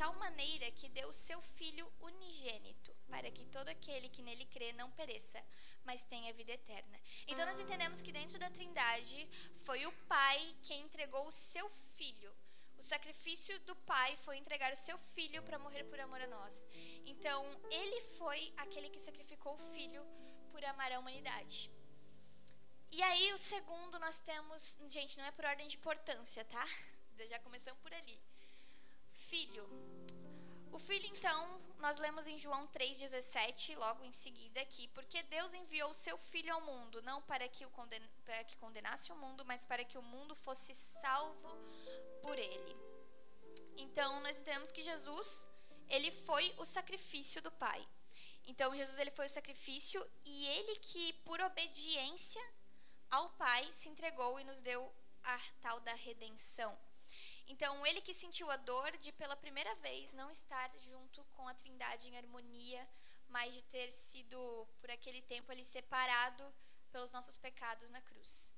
tal maneira que deu seu Filho unigênito, para que todo aquele que nele crê não pereça, mas tenha vida eterna. Então nós entendemos que dentro da Trindade foi o Pai quem entregou o seu Filho. O sacrifício do Pai foi entregar o seu Filho para morrer por amor a nós. Então ele foi aquele que sacrificou o Filho por amar a humanidade. E aí, o segundo, nós temos. Gente, não é por ordem de importância, tá? Já começamos por ali. Filho. O filho, então, nós lemos em João 3,17, logo em seguida aqui, porque Deus enviou o seu filho ao mundo, não para que, o conden para que condenasse o mundo, mas para que o mundo fosse salvo por ele. Então, nós entendemos que Jesus, ele foi o sacrifício do Pai. Então, Jesus, ele foi o sacrifício e ele que, por obediência, ao Pai se entregou e nos deu a tal da redenção. Então, ele que sentiu a dor de pela primeira vez não estar junto com a Trindade em harmonia, mas de ter sido por aquele tempo ali separado pelos nossos pecados na cruz.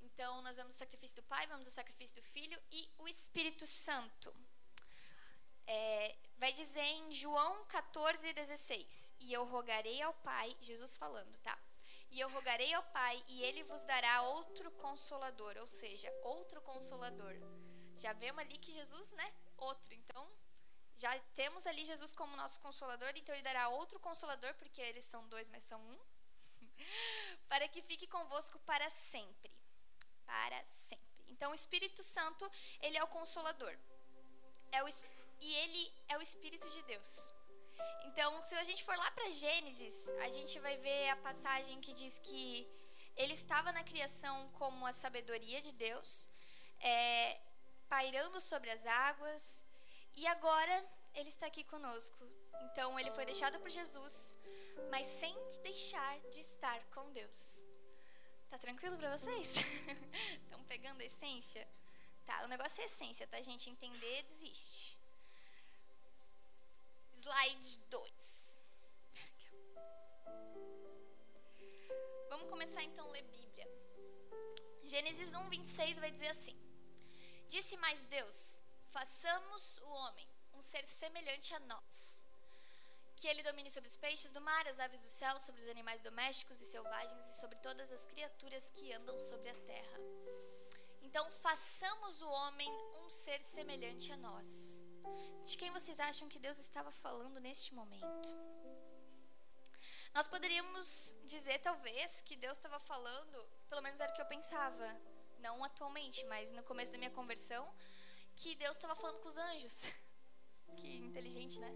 Então, nós vamos ao sacrifício do Pai, vamos ao sacrifício do Filho e o Espírito Santo. É, vai dizer em João 14, 16: E eu rogarei ao Pai, Jesus falando, tá? E eu rogarei ao Pai, e ele vos dará outro consolador, ou seja, outro consolador. Já vemos ali que Jesus, né? Outro. Então, já temos ali Jesus como nosso consolador, então ele dará outro consolador, porque eles são dois, mas são um, para que fique convosco para sempre. Para sempre. Então, o Espírito Santo, ele é o consolador. É o, e ele é o Espírito de Deus. Então, se a gente for lá para Gênesis, a gente vai ver a passagem que diz que ele estava na criação como a sabedoria de Deus, é, pairando sobre as águas, e agora ele está aqui conosco. Então, ele foi deixado por Jesus, mas sem deixar de estar com Deus. Tá tranquilo para vocês? Estão pegando a essência? Tá, o negócio é essência, tá, gente? Entender, desiste. Slide 2. Vamos começar então a ler Bíblia. Gênesis 1, 26 vai dizer assim: Disse mais Deus: Façamos o homem, um ser semelhante a nós. Que ele domine sobre os peixes do mar, as aves do céu, sobre os animais domésticos e selvagens e sobre todas as criaturas que andam sobre a terra. Então, façamos o homem um ser semelhante a nós. De quem vocês acham que Deus estava falando neste momento? Nós poderíamos dizer, talvez, que Deus estava falando, pelo menos era o que eu pensava, não atualmente, mas no começo da minha conversão, que Deus estava falando com os anjos. que inteligente, né?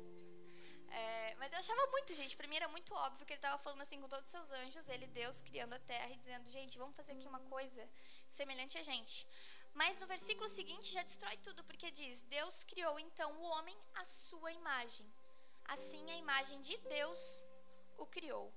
É, mas eu achava muito, gente. Para mim era muito óbvio que ele estava falando assim com todos os seus anjos, ele, Deus, criando a terra e dizendo: gente, vamos fazer aqui uma coisa semelhante a gente. Mas no versículo seguinte já destrói tudo, porque diz: Deus criou então o homem à sua imagem. Assim, a imagem de Deus o criou.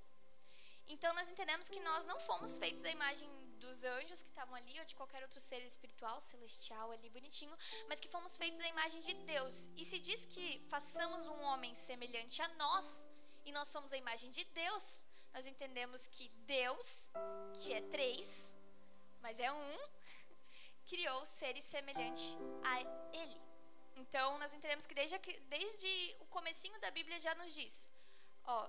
Então, nós entendemos que nós não fomos feitos à imagem dos anjos que estavam ali, ou de qualquer outro ser espiritual, celestial ali, bonitinho, mas que fomos feitos à imagem de Deus. E se diz que façamos um homem semelhante a nós, e nós somos a imagem de Deus, nós entendemos que Deus, que é três, mas é um, criou seres semelhantes a Ele. Então, nós entendemos que desde, desde o comecinho da Bíblia já nos diz, ó,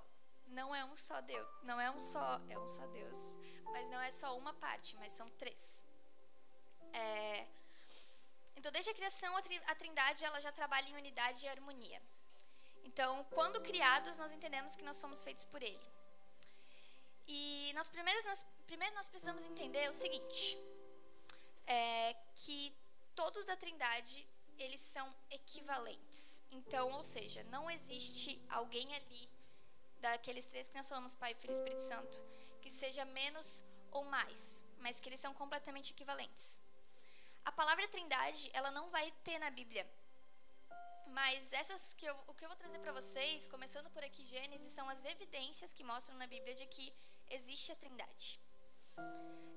não é um só Deus, não é um só, é um só Deus, mas não é só uma parte, mas são três. É, então, desde a criação, a Trindade ela já trabalha em unidade e harmonia. Então, quando criados, nós entendemos que nós somos feitos por Ele. E nós primeiros, nós, primeiro nós precisamos entender o seguinte: é que todos da Trindade eles são equivalentes. Então, ou seja, não existe alguém ali daqueles três que nós falamos, Pai, Filho e Espírito Santo, que seja menos ou mais, mas que eles são completamente equivalentes. A palavra Trindade, ela não vai ter na Bíblia. Mas essas que eu, o que eu vou trazer para vocês, começando por aqui Gênesis, são as evidências que mostram na Bíblia de que existe a Trindade.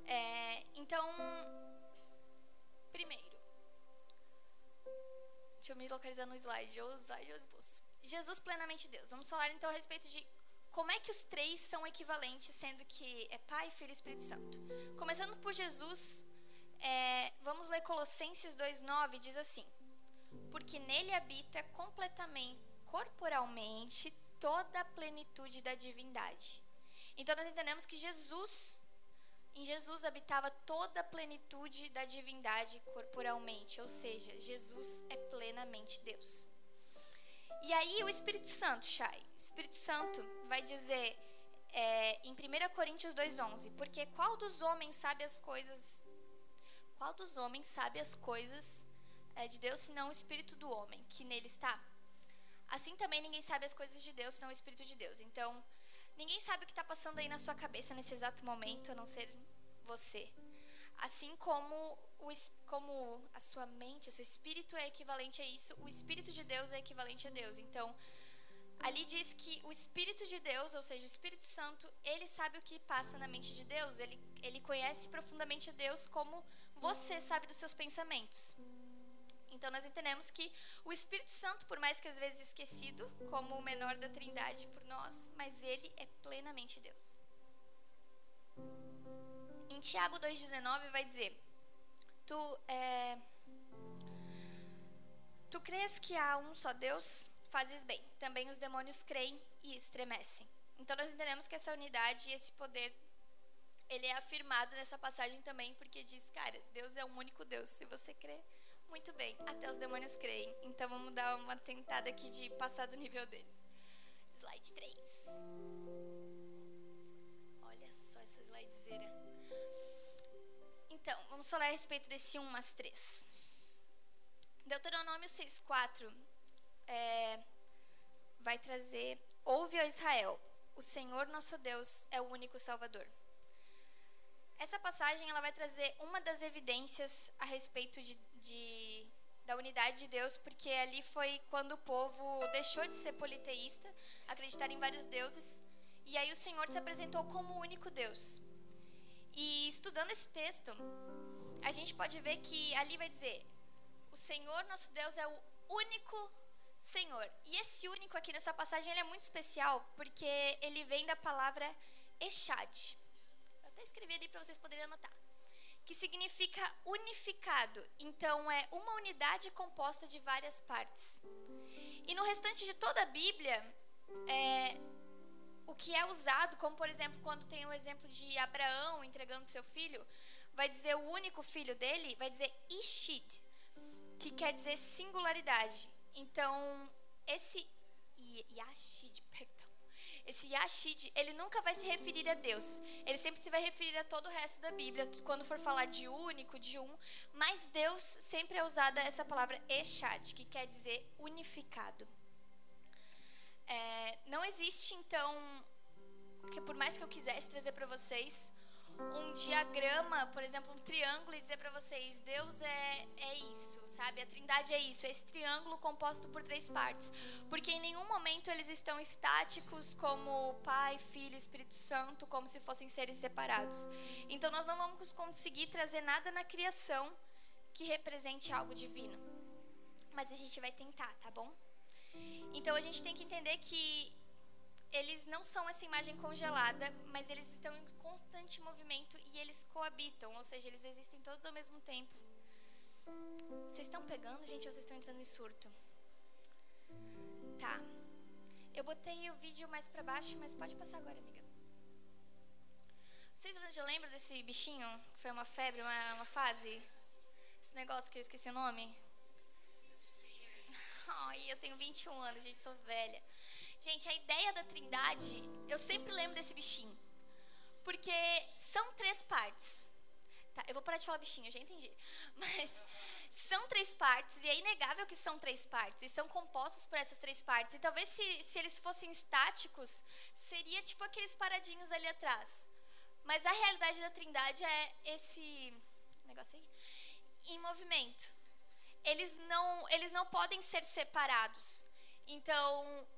É, então, Primeiro, deixa eu me localizar no slide, ou slide ou esboço. Jesus plenamente Deus. Vamos falar então a respeito de como é que os três são equivalentes, sendo que é Pai, Filho e Espírito Santo. Começando por Jesus, é, vamos ler Colossenses 2,9, diz assim: porque nele habita completamente, corporalmente, toda a plenitude da divindade. Então nós entendemos que Jesus, em Jesus habitava toda a plenitude da divindade corporalmente, ou seja, Jesus é plenamente Deus. E aí o Espírito Santo, o Espírito Santo vai dizer é, em 1 Coríntios 2,11, porque qual dos homens sabe as coisas, qual dos homens sabe as coisas é, de Deus senão o Espírito do homem que nele está? Assim também ninguém sabe as coisas de Deus senão o Espírito de Deus. Então, ninguém sabe o que está passando aí na sua cabeça nesse exato momento, a não ser você. Assim como, o, como a sua mente, o seu espírito é equivalente a isso, o Espírito de Deus é equivalente a Deus. Então, ali diz que o Espírito de Deus, ou seja, o Espírito Santo, ele sabe o que passa na mente de Deus, ele, ele conhece profundamente a Deus como você sabe dos seus pensamentos. Então nós entendemos que o Espírito Santo, por mais que às vezes esquecido como o menor da Trindade por nós, mas ele é plenamente Deus. Em Tiago 2,19 vai dizer: Tu, é, tu crês que há um só Deus? Fazes bem. Também os demônios creem e estremecem. Então nós entendemos que essa unidade e esse poder ele é afirmado nessa passagem também, porque diz, cara, Deus é um único Deus. Se você crê, muito bem, até os demônios creem. Então vamos dar uma tentada aqui de passar do nível deles. Slide 3. Olha só essa slidezeira. Então, vamos falar a respeito desse 1 mais 3. Deuteronômio 6,4 é, vai trazer: Ouve, ó Israel, o Senhor nosso Deus é o único Salvador. Essa passagem ela vai trazer uma das evidências a respeito de de, da unidade de Deus, porque ali foi quando o povo deixou de ser politeísta, acreditar em vários deuses, e aí o Senhor se apresentou como o único Deus. E estudando esse texto, a gente pode ver que ali vai dizer: o Senhor nosso Deus é o único Senhor. E esse único aqui nessa passagem é muito especial, porque ele vem da palavra Echad. Eu até escrevi ali para vocês poderem anotar que significa unificado. Então, é uma unidade composta de várias partes. E no restante de toda a Bíblia, é, o que é usado, como por exemplo, quando tem o exemplo de Abraão entregando seu filho, vai dizer o único filho dele, vai dizer Ishit, que quer dizer singularidade. Então, esse Yashid, perdão esse Yashid, ele nunca vai se referir a Deus. Ele sempre se vai referir a todo o resto da Bíblia, quando for falar de único, de um. Mas Deus sempre é usada essa palavra Eshad, que quer dizer unificado. É, não existe, então, que por mais que eu quisesse trazer para vocês um diagrama, por exemplo, um triângulo e dizer para vocês, Deus é, é isso, sabe? A Trindade é isso, é esse triângulo composto por três partes. Porque em nenhum momento eles estão estáticos como Pai, Filho, Espírito Santo, como se fossem seres separados. Então nós não vamos conseguir trazer nada na criação que represente algo divino. Mas a gente vai tentar, tá bom? Então a gente tem que entender que eles não são essa imagem congelada, mas eles estão em constante movimento e eles coabitam, ou seja, eles existem todos ao mesmo tempo. Vocês estão pegando, gente, ou vocês estão entrando em surto? Tá. Eu botei o vídeo mais para baixo, mas pode passar agora, amiga. Vocês já lembram desse bichinho? Foi uma febre, uma, uma fase? Esse negócio que eu esqueci o nome? Ai, eu tenho 21 anos, gente, sou velha. Gente, a ideia da trindade, eu sempre lembro desse bichinho. Porque são três partes. Tá, eu vou parar de falar bichinho, eu já entendi. Mas são três partes, e é inegável que são três partes, e são compostos por essas três partes. E talvez se, se eles fossem estáticos, seria tipo aqueles paradinhos ali atrás. Mas a realidade da trindade é esse negócio aí, em movimento. Eles não, eles não podem ser separados. Então,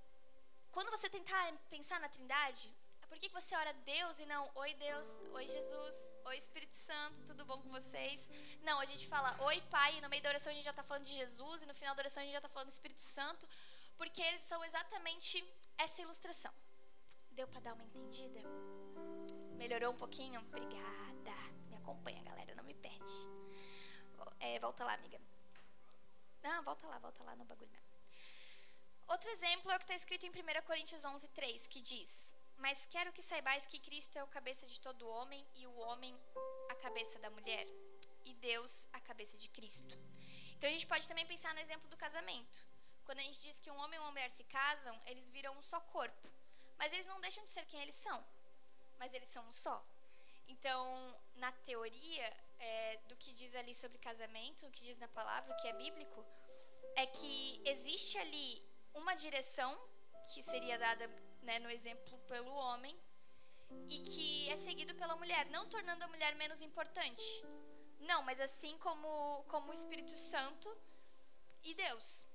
quando você tentar pensar na Trindade, é por que você ora Deus e não Oi Deus, Oi Jesus, Oi Espírito Santo, tudo bom com vocês? Não, a gente fala Oi Pai, e no meio da oração a gente já está falando de Jesus, e no final da oração a gente já está falando do Espírito Santo, porque eles são exatamente essa ilustração. Deu para dar uma entendida? Melhorou um pouquinho? Obrigada. Me acompanha, galera, não me perde. É, volta lá, amiga. Não, volta lá, volta lá no bagulho mesmo. Outro exemplo é o que está escrito em 1 Coríntios 11, 3, que diz: Mas quero que saibais que Cristo é o cabeça de todo homem, e o homem a cabeça da mulher, e Deus a cabeça de Cristo. Então a gente pode também pensar no exemplo do casamento. Quando a gente diz que um homem e uma mulher se casam, eles viram um só corpo. Mas eles não deixam de ser quem eles são. Mas eles são um só. Então, na teoria é, do que diz ali sobre casamento, o que diz na palavra, o que é bíblico, é que existe ali uma direção que seria dada né, no exemplo pelo homem e que é seguido pela mulher, não tornando a mulher menos importante. Não, mas assim como, como o Espírito Santo e Deus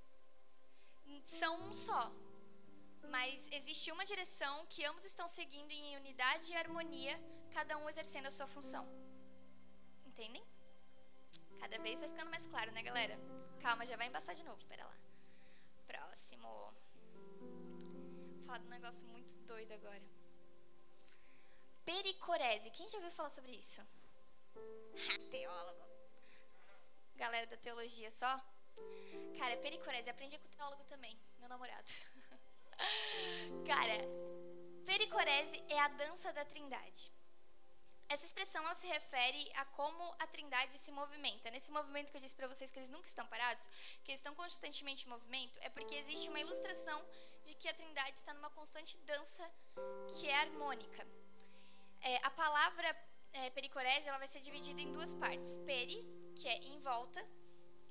são um só. Mas existe uma direção que ambos estão seguindo em unidade e harmonia, cada um exercendo a sua função. Entendem? Cada vez vai ficando mais claro, né, galera? Calma, já vai embaçar de novo, pera lá. Próximo. Vou falar de um negócio muito doido agora. Pericorese. Quem já ouviu falar sobre isso? Teólogo. Galera da teologia só? Cara, pericorese. Aprendi com o teólogo também, meu namorado. Cara, pericorese é a dança da trindade. Essa expressão ela se refere a como a Trindade se movimenta. Nesse movimento que eu disse para vocês que eles nunca estão parados, que eles estão constantemente em movimento, é porque existe uma ilustração de que a Trindade está numa constante dança que é harmônica. É, a palavra é, pericorese ela vai ser dividida em duas partes: peri, que é em volta,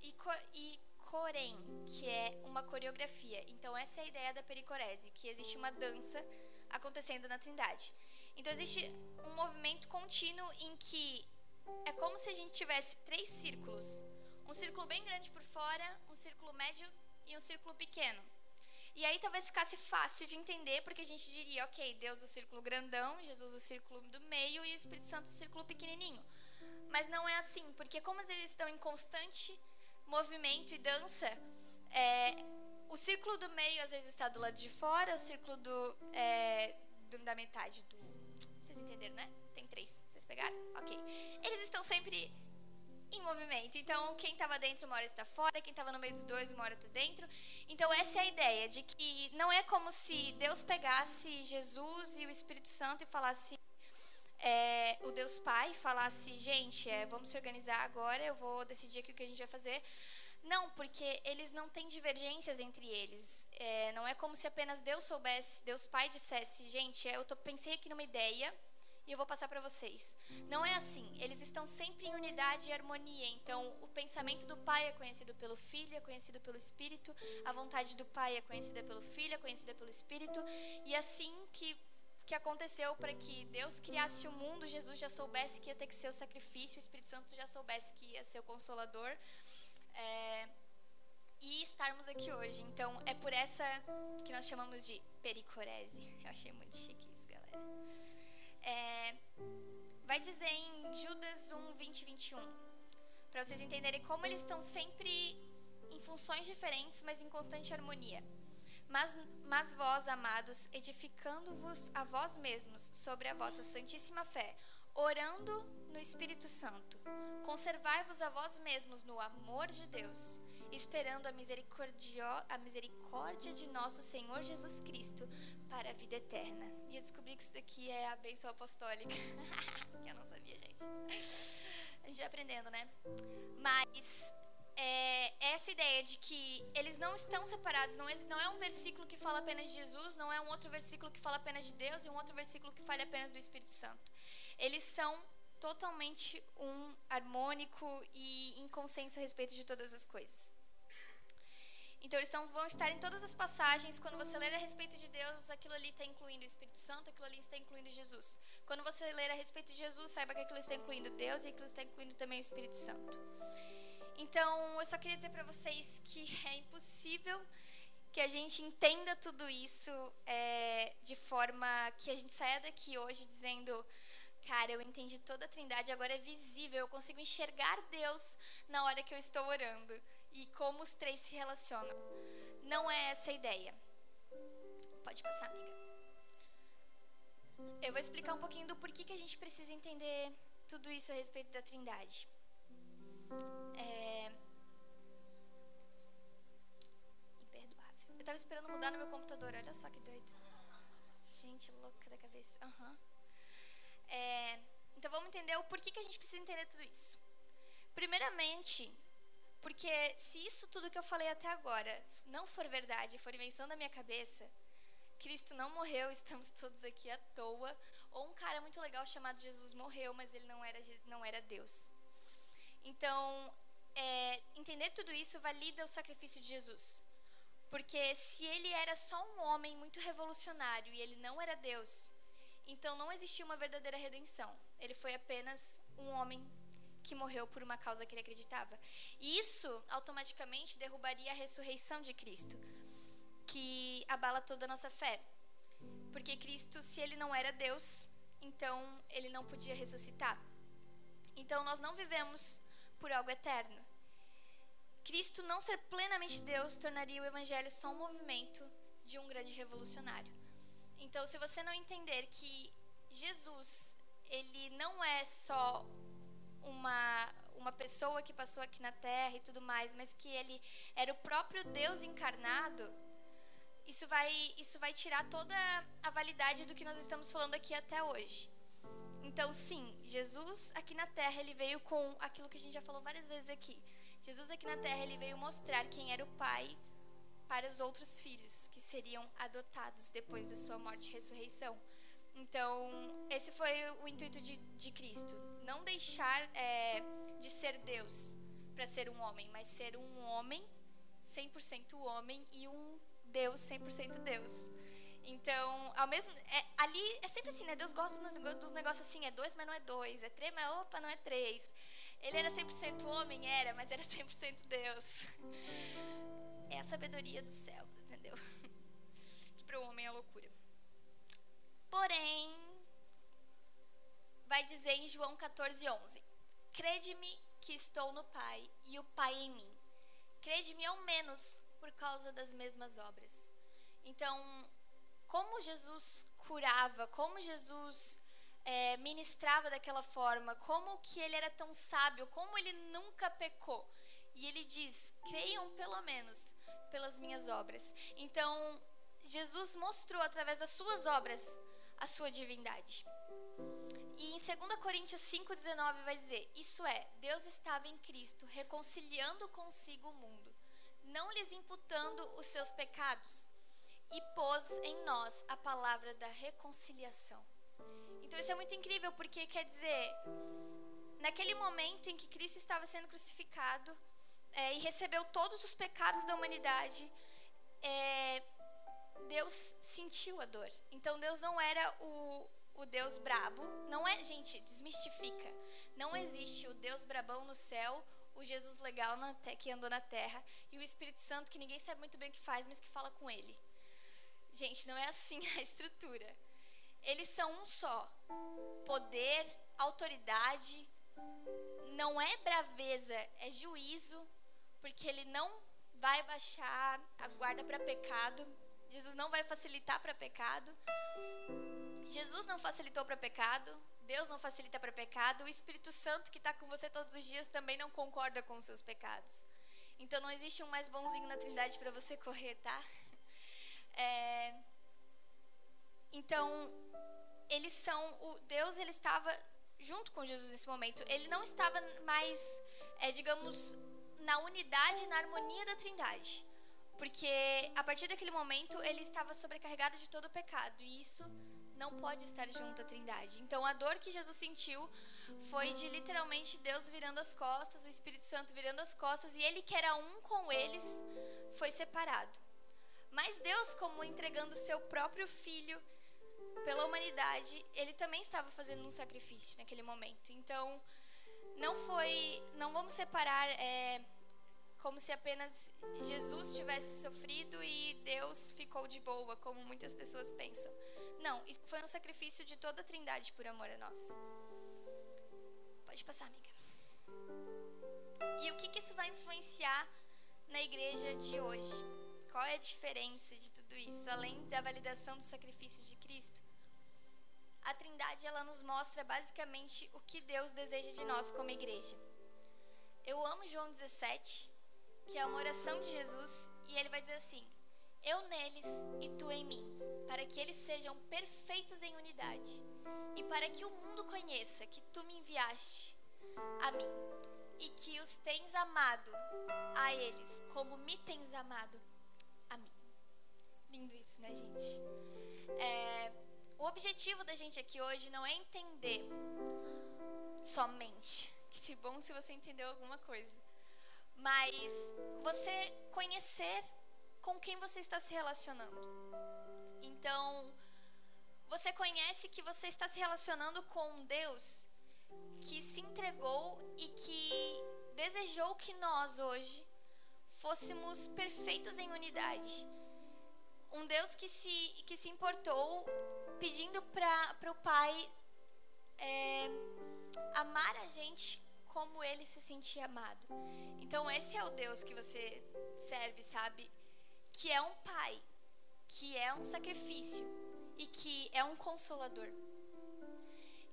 e, co e corém, que é uma coreografia. Então essa é a ideia da pericorese, que existe uma dança acontecendo na Trindade. Então existe um movimento contínuo em que é como se a gente tivesse três círculos. Um círculo bem grande por fora, um círculo médio e um círculo pequeno. E aí talvez ficasse fácil de entender, porque a gente diria, ok, Deus o círculo grandão, Jesus o círculo do meio e o Espírito Santo o círculo pequenininho. Mas não é assim, porque como eles estão em constante movimento e dança, é, o círculo do meio às vezes está do lado de fora, o círculo do, é, do da metade do vocês entenderam, né? Tem três. Vocês pegaram? Ok. Eles estão sempre em movimento. Então, quem estava dentro uma hora está fora, quem estava no meio dos dois uma hora está dentro. Então, essa é a ideia de que não é como se Deus pegasse Jesus e o Espírito Santo e falasse. É, o Deus Pai falasse, gente, é, vamos se organizar agora, eu vou decidir aqui o que a gente vai fazer. Não, porque eles não têm divergências entre eles. É, não é como se apenas Deus soubesse, Deus Pai dissesse, gente, eu tô, pensei aqui numa ideia e eu vou passar para vocês. Não é assim. Eles estão sempre em unidade e harmonia. Então, o pensamento do Pai é conhecido pelo Filho, é conhecido pelo Espírito. A vontade do Pai é conhecida pelo Filho, é conhecida pelo Espírito. E assim que que aconteceu para que Deus criasse o mundo, Jesus já soubesse que ia ter que ser o sacrifício, o Espírito Santo já soubesse que ia ser o consolador é, e estarmos aqui hoje. Então, é por essa que nós chamamos de pericorese. Eu achei muito chique isso, galera. Vai dizer em Judas 1, 20 e 21, para vocês entenderem como eles estão sempre em funções diferentes, mas em constante harmonia. Mas, mas vós, amados, edificando-vos a vós mesmos sobre a vossa santíssima fé, orando no Espírito Santo. Conservai-vos a vós mesmos no amor de Deus, esperando a, a misericórdia de nosso Senhor Jesus Cristo para a vida eterna. E eu descobri que isso daqui é a bênção apostólica. que eu não sabia, gente. A gente vai aprendendo, né? Mas é, essa ideia de que eles não estão separados, não é, não é um versículo que fala apenas de Jesus, não é um outro versículo que fala apenas de Deus e um outro versículo que fala apenas do Espírito Santo. Eles são totalmente um harmônico e em consenso a respeito de todas as coisas. Então, eles vão estar em todas as passagens. Quando você ler a respeito de Deus, aquilo ali está incluindo o Espírito Santo, aquilo ali está incluindo Jesus. Quando você ler a respeito de Jesus, saiba que aquilo está incluindo Deus e aquilo está incluindo também o Espírito Santo. Então, eu só queria dizer para vocês que é impossível que a gente entenda tudo isso é, de forma que a gente saia daqui hoje dizendo Cara, eu entendi toda a trindade, agora é visível, eu consigo enxergar Deus na hora que eu estou orando e como os três se relacionam. Não é essa a ideia. Pode passar, amiga. Eu vou explicar um pouquinho do porquê que a gente precisa entender tudo isso a respeito da trindade. É... esperando mudar no meu computador. Olha só que doido. Gente louca da cabeça. Uhum. É, então vamos entender o porquê que a gente precisa entender tudo isso. Primeiramente, porque se isso tudo que eu falei até agora não for verdade, for invenção da minha cabeça, Cristo não morreu, estamos todos aqui à toa, ou um cara muito legal chamado Jesus morreu, mas ele não era, não era Deus. Então, é, entender tudo isso valida o sacrifício de Jesus. Porque se ele era só um homem muito revolucionário e ele não era Deus, então não existia uma verdadeira redenção. Ele foi apenas um homem que morreu por uma causa que ele acreditava. E isso automaticamente derrubaria a ressurreição de Cristo, que abala toda a nossa fé. Porque Cristo, se ele não era Deus, então ele não podia ressuscitar. Então nós não vivemos por algo eterno. Cristo não ser plenamente Deus tornaria o evangelho só um movimento de um grande revolucionário. Então, se você não entender que Jesus, ele não é só uma uma pessoa que passou aqui na terra e tudo mais, mas que ele era o próprio Deus encarnado, isso vai isso vai tirar toda a validade do que nós estamos falando aqui até hoje. Então, sim, Jesus aqui na terra, ele veio com aquilo que a gente já falou várias vezes aqui. Jesus aqui na terra, ele veio mostrar quem era o pai para os outros filhos que seriam adotados depois da sua morte e ressurreição. Então, esse foi o intuito de, de Cristo. Não deixar é, de ser Deus para ser um homem, mas ser um homem 100% homem e um Deus 100% Deus. Então, ao mesmo. É, ali é sempre assim, né? Deus gosta dos negócios assim, é dois, mas não é dois. É três, mas opa, não é três. Ele era 100% homem, era, mas era 100% Deus. É a sabedoria dos céus, entendeu? Que para o homem é loucura. Porém, vai dizer em João 14, 11: Crede-me que estou no Pai e o Pai em mim. Crede-me ao menos por causa das mesmas obras. Então, como Jesus curava, como Jesus é, ministrava daquela forma, como que ele era tão sábio, como ele nunca pecou. E ele diz: creiam pelo menos pelas minhas obras. Então, Jesus mostrou através das suas obras a sua divindade. E em 2 Coríntios 5,19 vai dizer: Isso é, Deus estava em Cristo, reconciliando consigo o mundo, não lhes imputando os seus pecados e pôs em nós a palavra da reconciliação. Então isso é muito incrível porque quer dizer, naquele momento em que Cristo estava sendo crucificado é, e recebeu todos os pecados da humanidade, é, Deus sentiu a dor. Então Deus não era o, o Deus brabo, não é, gente, desmistifica. Não existe o Deus brabão no céu, o Jesus legal na, que andou na terra e o Espírito Santo que ninguém sabe muito bem o que faz, mas que fala com ele. Gente, não é assim a estrutura. Eles são um só. Poder, autoridade, não é braveza, é juízo, porque ele não vai baixar a guarda para pecado. Jesus não vai facilitar para pecado. Jesus não facilitou para pecado. Deus não facilita para pecado. O Espírito Santo que está com você todos os dias também não concorda com os seus pecados. Então não existe um mais bonzinho na Trindade para você correr, tá? É, então, eles são o Deus ele estava junto com Jesus nesse momento. Ele não estava mais, é, digamos, na unidade, na harmonia da Trindade, porque a partir daquele momento ele estava sobrecarregado de todo o pecado e isso não pode estar junto à Trindade. Então, a dor que Jesus sentiu foi de literalmente Deus virando as costas, o Espírito Santo virando as costas e ele que era um com eles foi separado. Mas Deus, como entregando seu próprio filho pela humanidade, ele também estava fazendo um sacrifício naquele momento. Então, não foi, não vamos separar é, como se apenas Jesus tivesse sofrido e Deus ficou de boa, como muitas pessoas pensam. Não, isso foi um sacrifício de toda a Trindade por amor a nós. Pode passar, amiga. E o que, que isso vai influenciar na igreja de hoje? Qual é a diferença de tudo isso, além da validação do sacrifício de Cristo? A Trindade ela nos mostra basicamente o que Deus deseja de nós como igreja. Eu amo João 17, que é uma oração de Jesus, e ele vai dizer assim: eu neles e tu em mim, para que eles sejam perfeitos em unidade, e para que o mundo conheça que tu me enviaste a mim e que os tens amado a eles como me tens amado a mim. Lindo isso, né, gente? É, o objetivo da gente aqui hoje não é entender somente. Que bom se você entendeu alguma coisa. Mas você conhecer com quem você está se relacionando. Então, você conhece que você está se relacionando com um Deus que se entregou e que desejou que nós hoje fôssemos perfeitos em unidade. Um Deus que se, que se importou pedindo para o Pai é, amar a gente como ele se sentia amado. Então, esse é o Deus que você serve, sabe? que é um pai, que é um sacrifício e que é um consolador.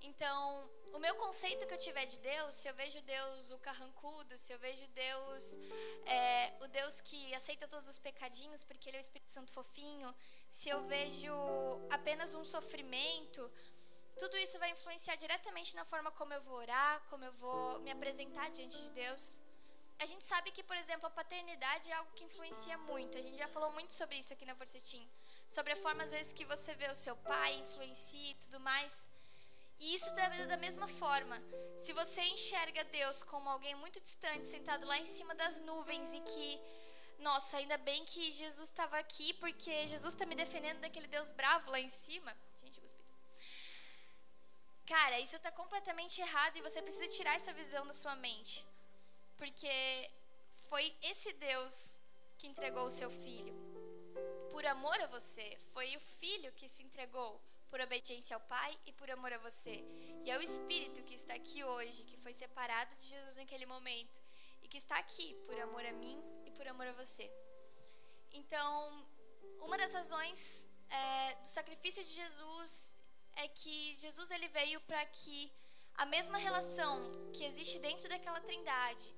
Então, o meu conceito que eu tiver de Deus, se eu vejo Deus o carrancudo, se eu vejo Deus é, o Deus que aceita todos os pecadinhos porque Ele é o Espírito Santo fofinho, se eu vejo apenas um sofrimento, tudo isso vai influenciar diretamente na forma como eu vou orar, como eu vou me apresentar diante de Deus a gente sabe que, por exemplo, a paternidade é algo que influencia muito. A gente já falou muito sobre isso aqui na Forcetim. Sobre a forma, às vezes, que você vê o seu pai, influencia e tudo mais. E isso da, da mesma forma. Se você enxerga Deus como alguém muito distante, sentado lá em cima das nuvens e que, nossa, ainda bem que Jesus estava aqui, porque Jesus está me defendendo daquele Deus bravo lá em cima. Cara, isso está completamente errado e você precisa tirar essa visão da sua mente. Porque foi esse Deus que entregou o seu filho. Por amor a você. Foi o filho que se entregou por obediência ao Pai e por amor a você. E é o Espírito que está aqui hoje, que foi separado de Jesus naquele momento e que está aqui por amor a mim e por amor a você. Então, uma das razões é, do sacrifício de Jesus é que Jesus ele veio para que a mesma relação que existe dentro daquela trindade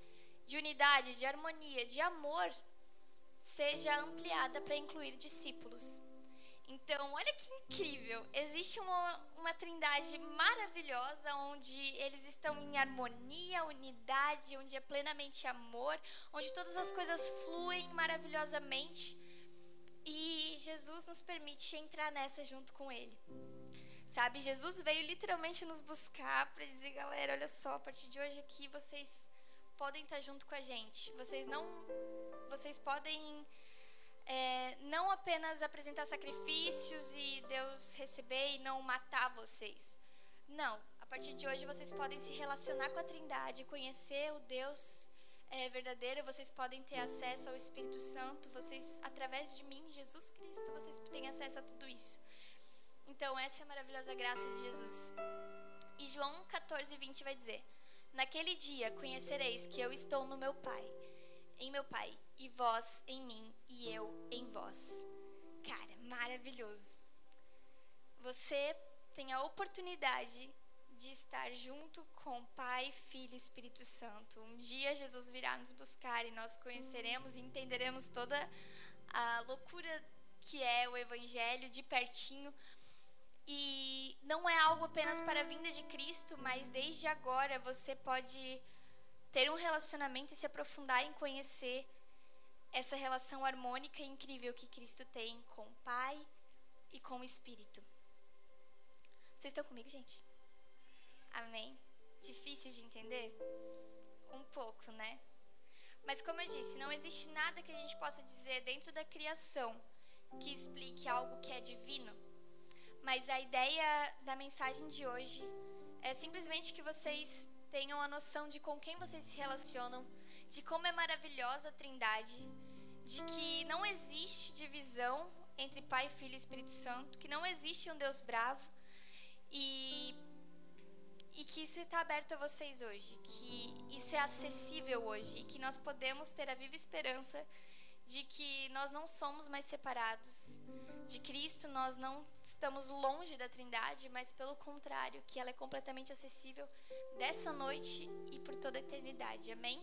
de unidade, de harmonia, de amor, seja ampliada para incluir discípulos. Então, olha que incrível! Existe uma, uma trindade maravilhosa onde eles estão em harmonia, unidade, onde é plenamente amor, onde todas as coisas fluem maravilhosamente. E Jesus nos permite entrar nessa junto com Ele. Sabe, Jesus veio literalmente nos buscar para dizer, galera, olha só, a partir de hoje aqui vocês podem estar junto com a gente. Vocês não, vocês podem é, não apenas apresentar sacrifícios e Deus receber e não matar vocês. Não, a partir de hoje vocês podem se relacionar com a Trindade, conhecer o Deus é, verdadeiro. Vocês podem ter acesso ao Espírito Santo. Vocês, através de mim, Jesus Cristo, vocês têm acesso a tudo isso. Então, essa é a maravilhosa graça de Jesus. E João 14, 20 vai dizer. Naquele dia conhecereis que eu estou no meu Pai, em meu Pai, e vós em mim e eu em vós. Cara, maravilhoso. Você tem a oportunidade de estar junto com Pai, Filho e Espírito Santo. Um dia Jesus virá nos buscar e nós conheceremos e entenderemos toda a loucura que é o Evangelho de pertinho, e não é algo apenas para a vinda de Cristo, mas desde agora você pode ter um relacionamento e se aprofundar em conhecer essa relação harmônica e incrível que Cristo tem com o Pai e com o Espírito. Vocês estão comigo, gente? Amém? Difícil de entender? Um pouco, né? Mas como eu disse, não existe nada que a gente possa dizer dentro da criação que explique algo que é divino mas a ideia da mensagem de hoje é simplesmente que vocês tenham a noção de com quem vocês se relacionam, de como é maravilhosa a Trindade, de que não existe divisão entre Pai, Filho e Espírito Santo, que não existe um Deus bravo e e que isso está aberto a vocês hoje, que isso é acessível hoje e que nós podemos ter a viva esperança de que nós não somos mais separados de Cristo, nós não estamos longe da Trindade, mas pelo contrário, que ela é completamente acessível dessa noite e por toda a eternidade. Amém?